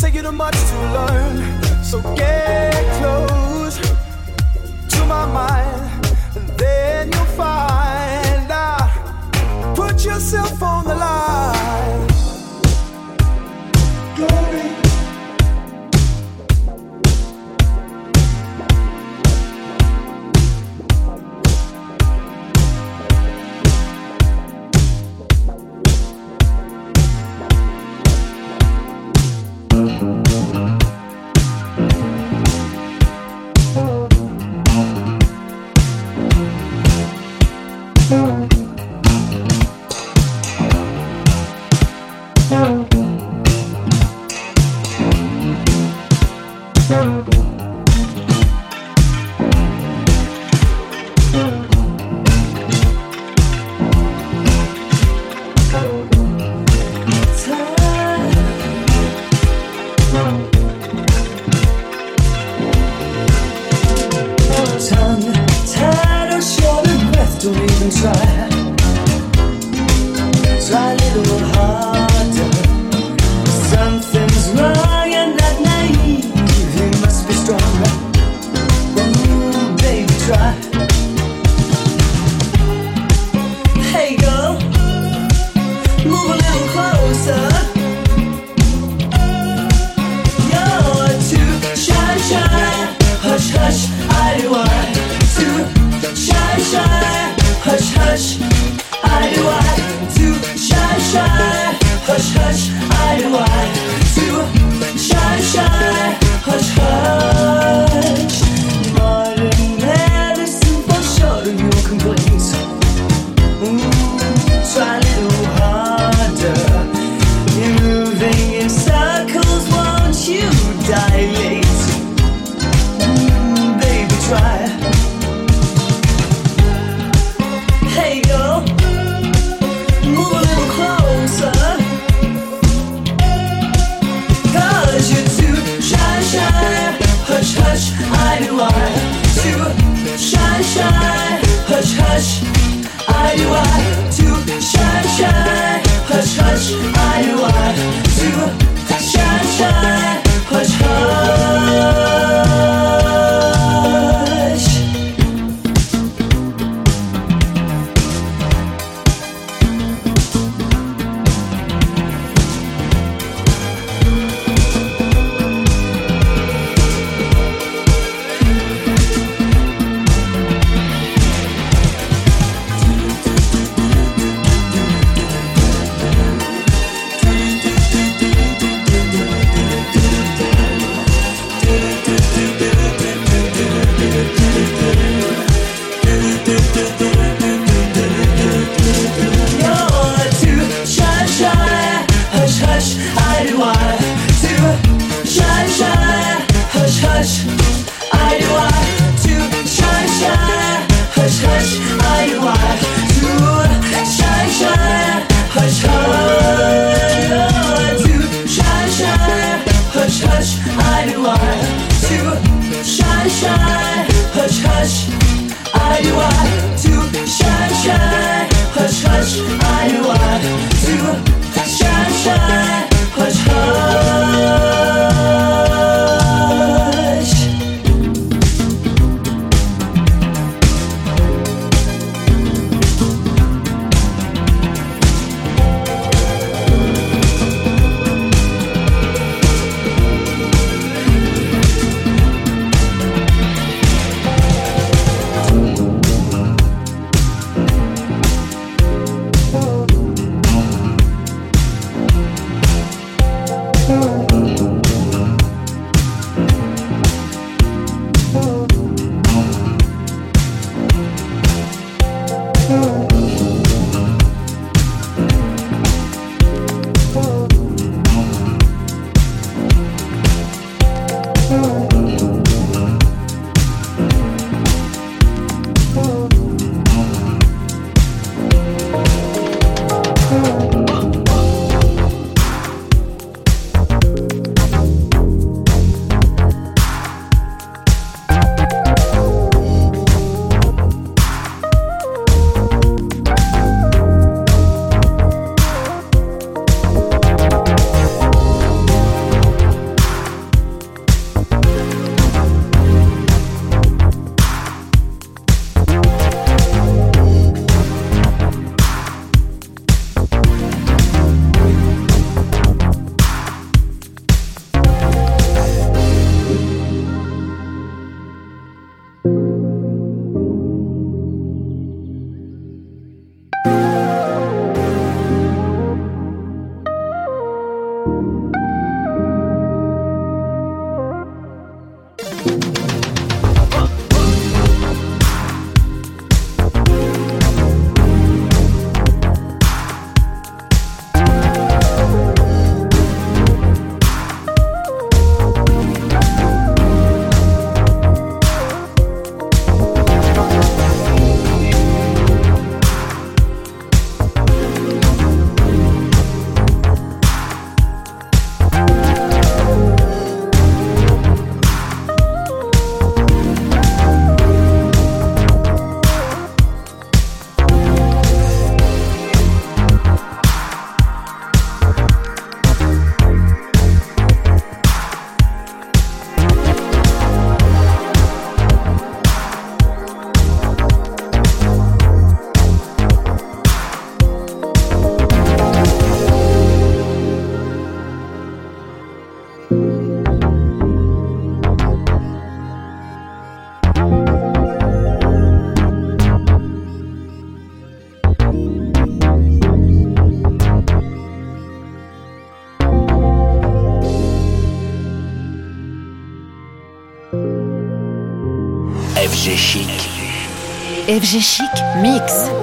Take you too much to learn, so get close to my mind. FG Chic Mix.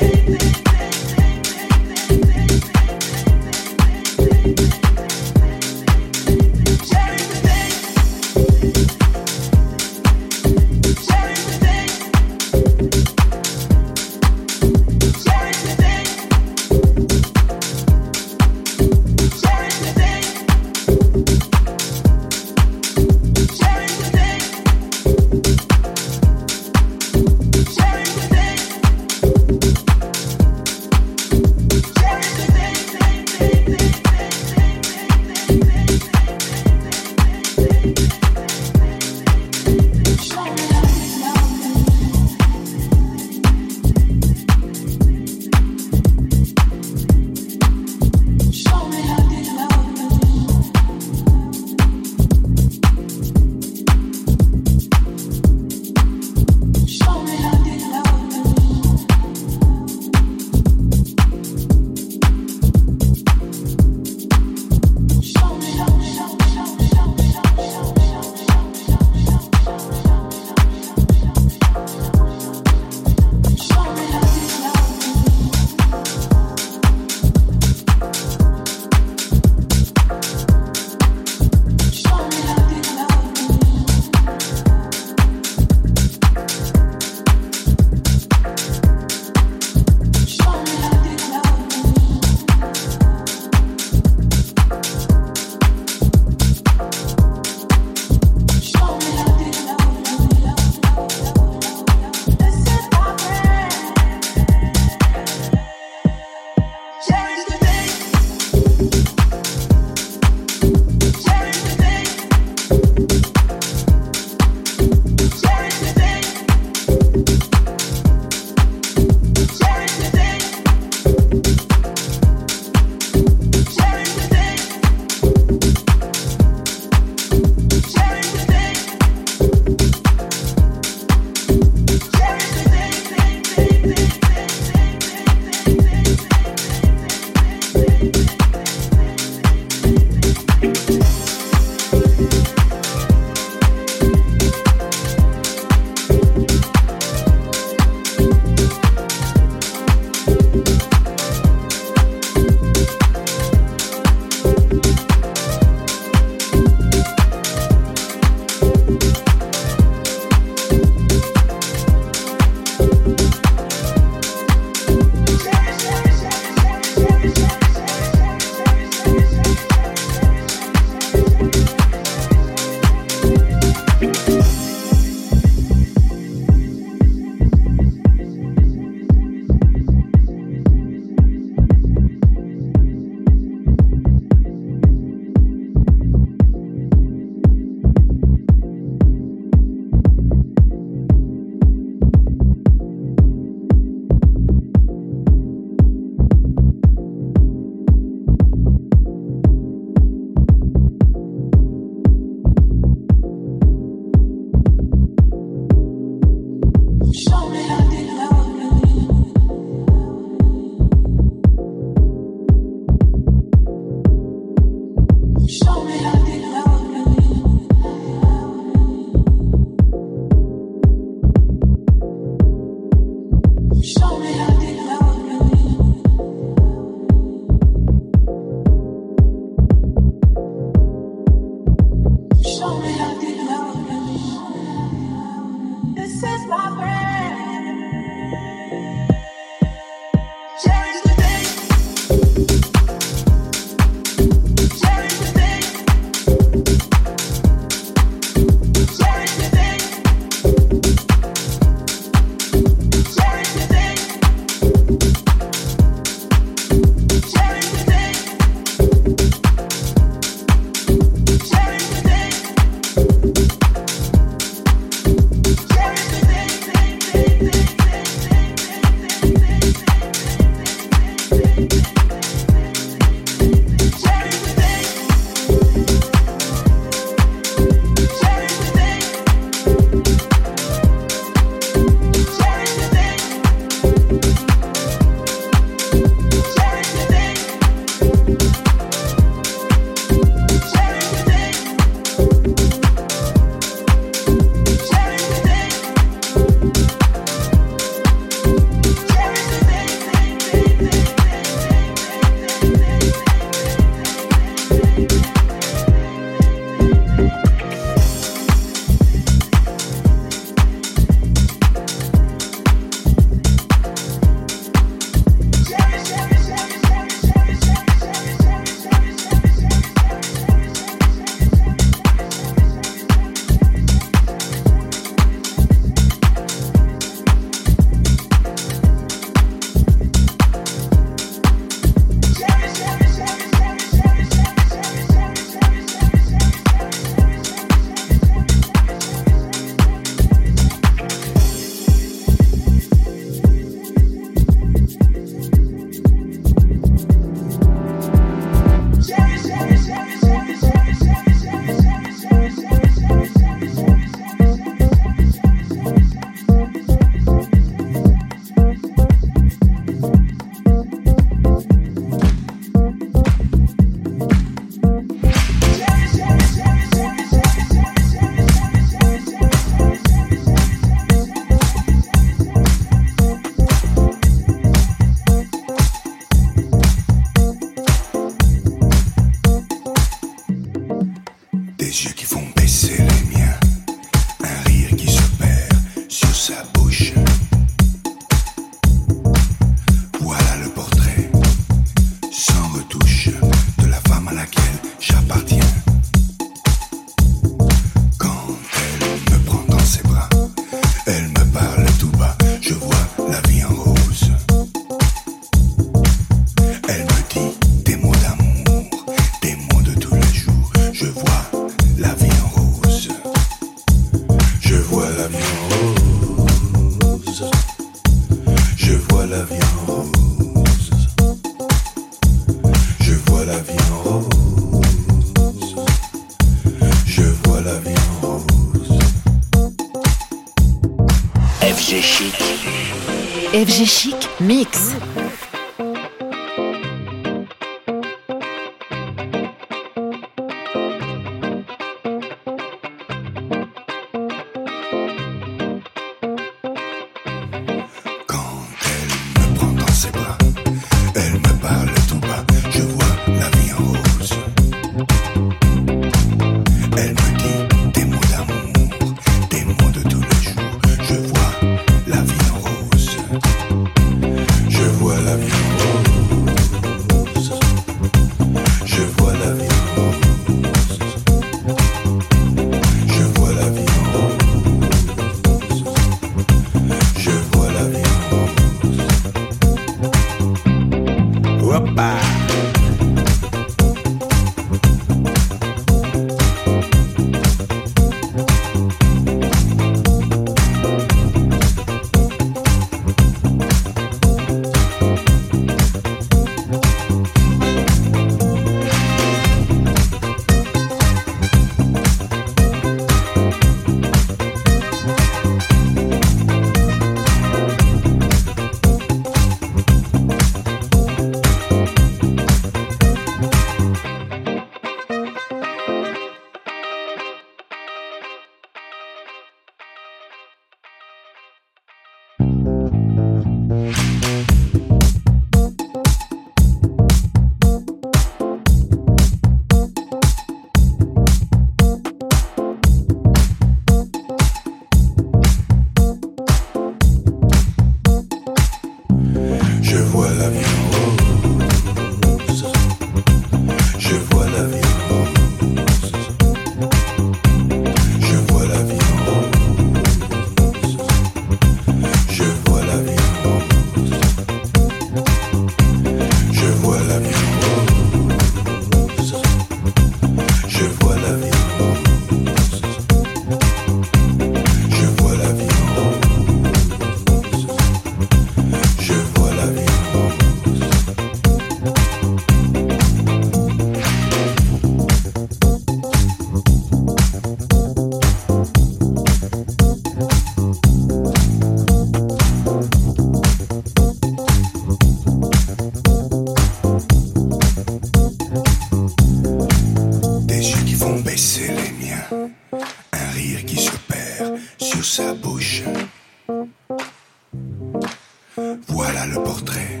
Voilà le portrait,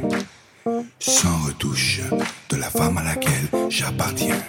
sans retouche, de la femme à laquelle j'appartiens.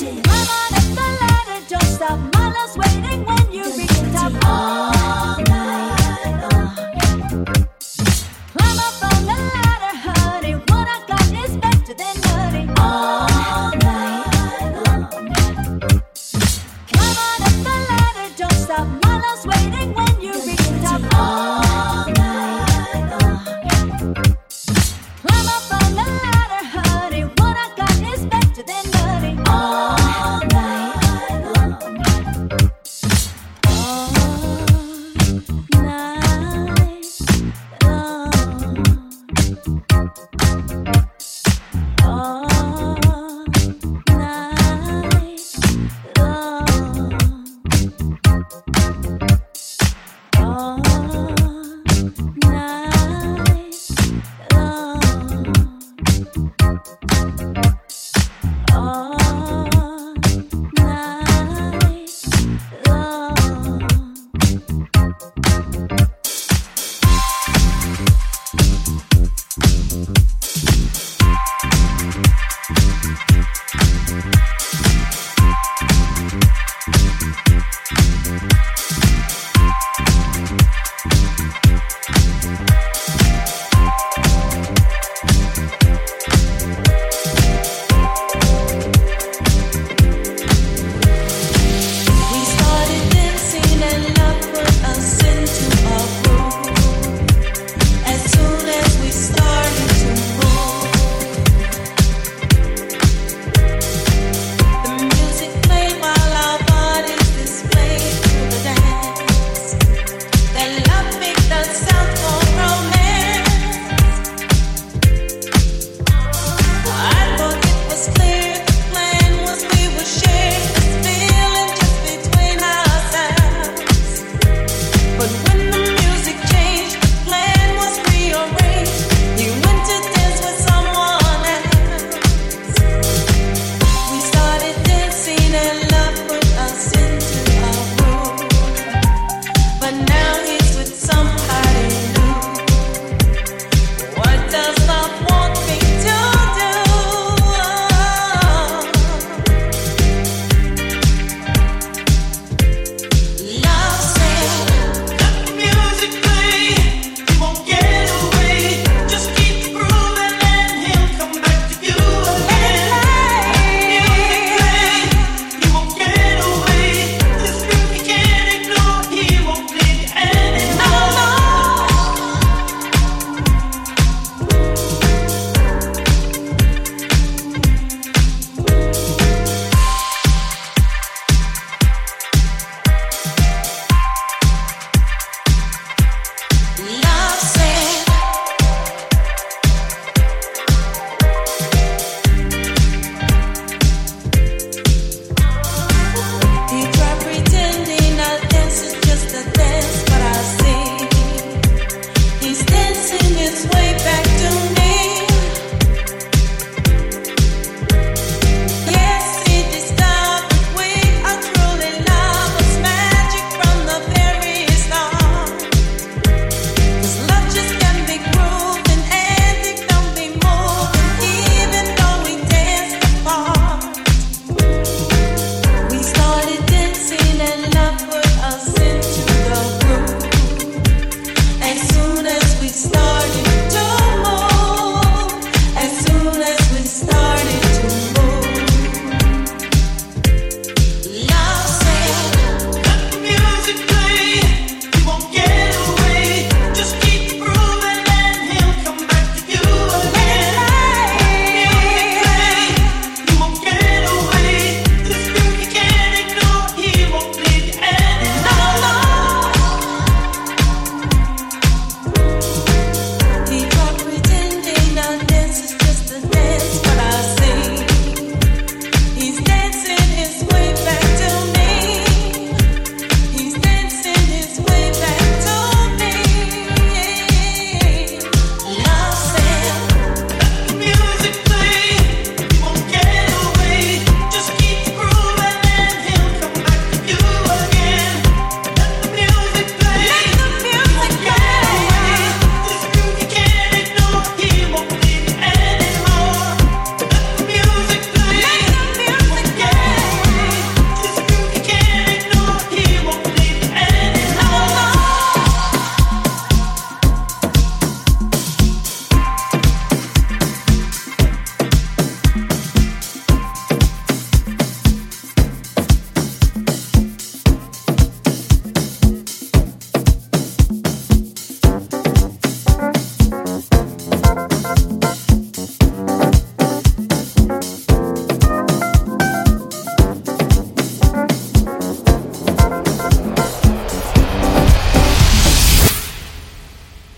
magic.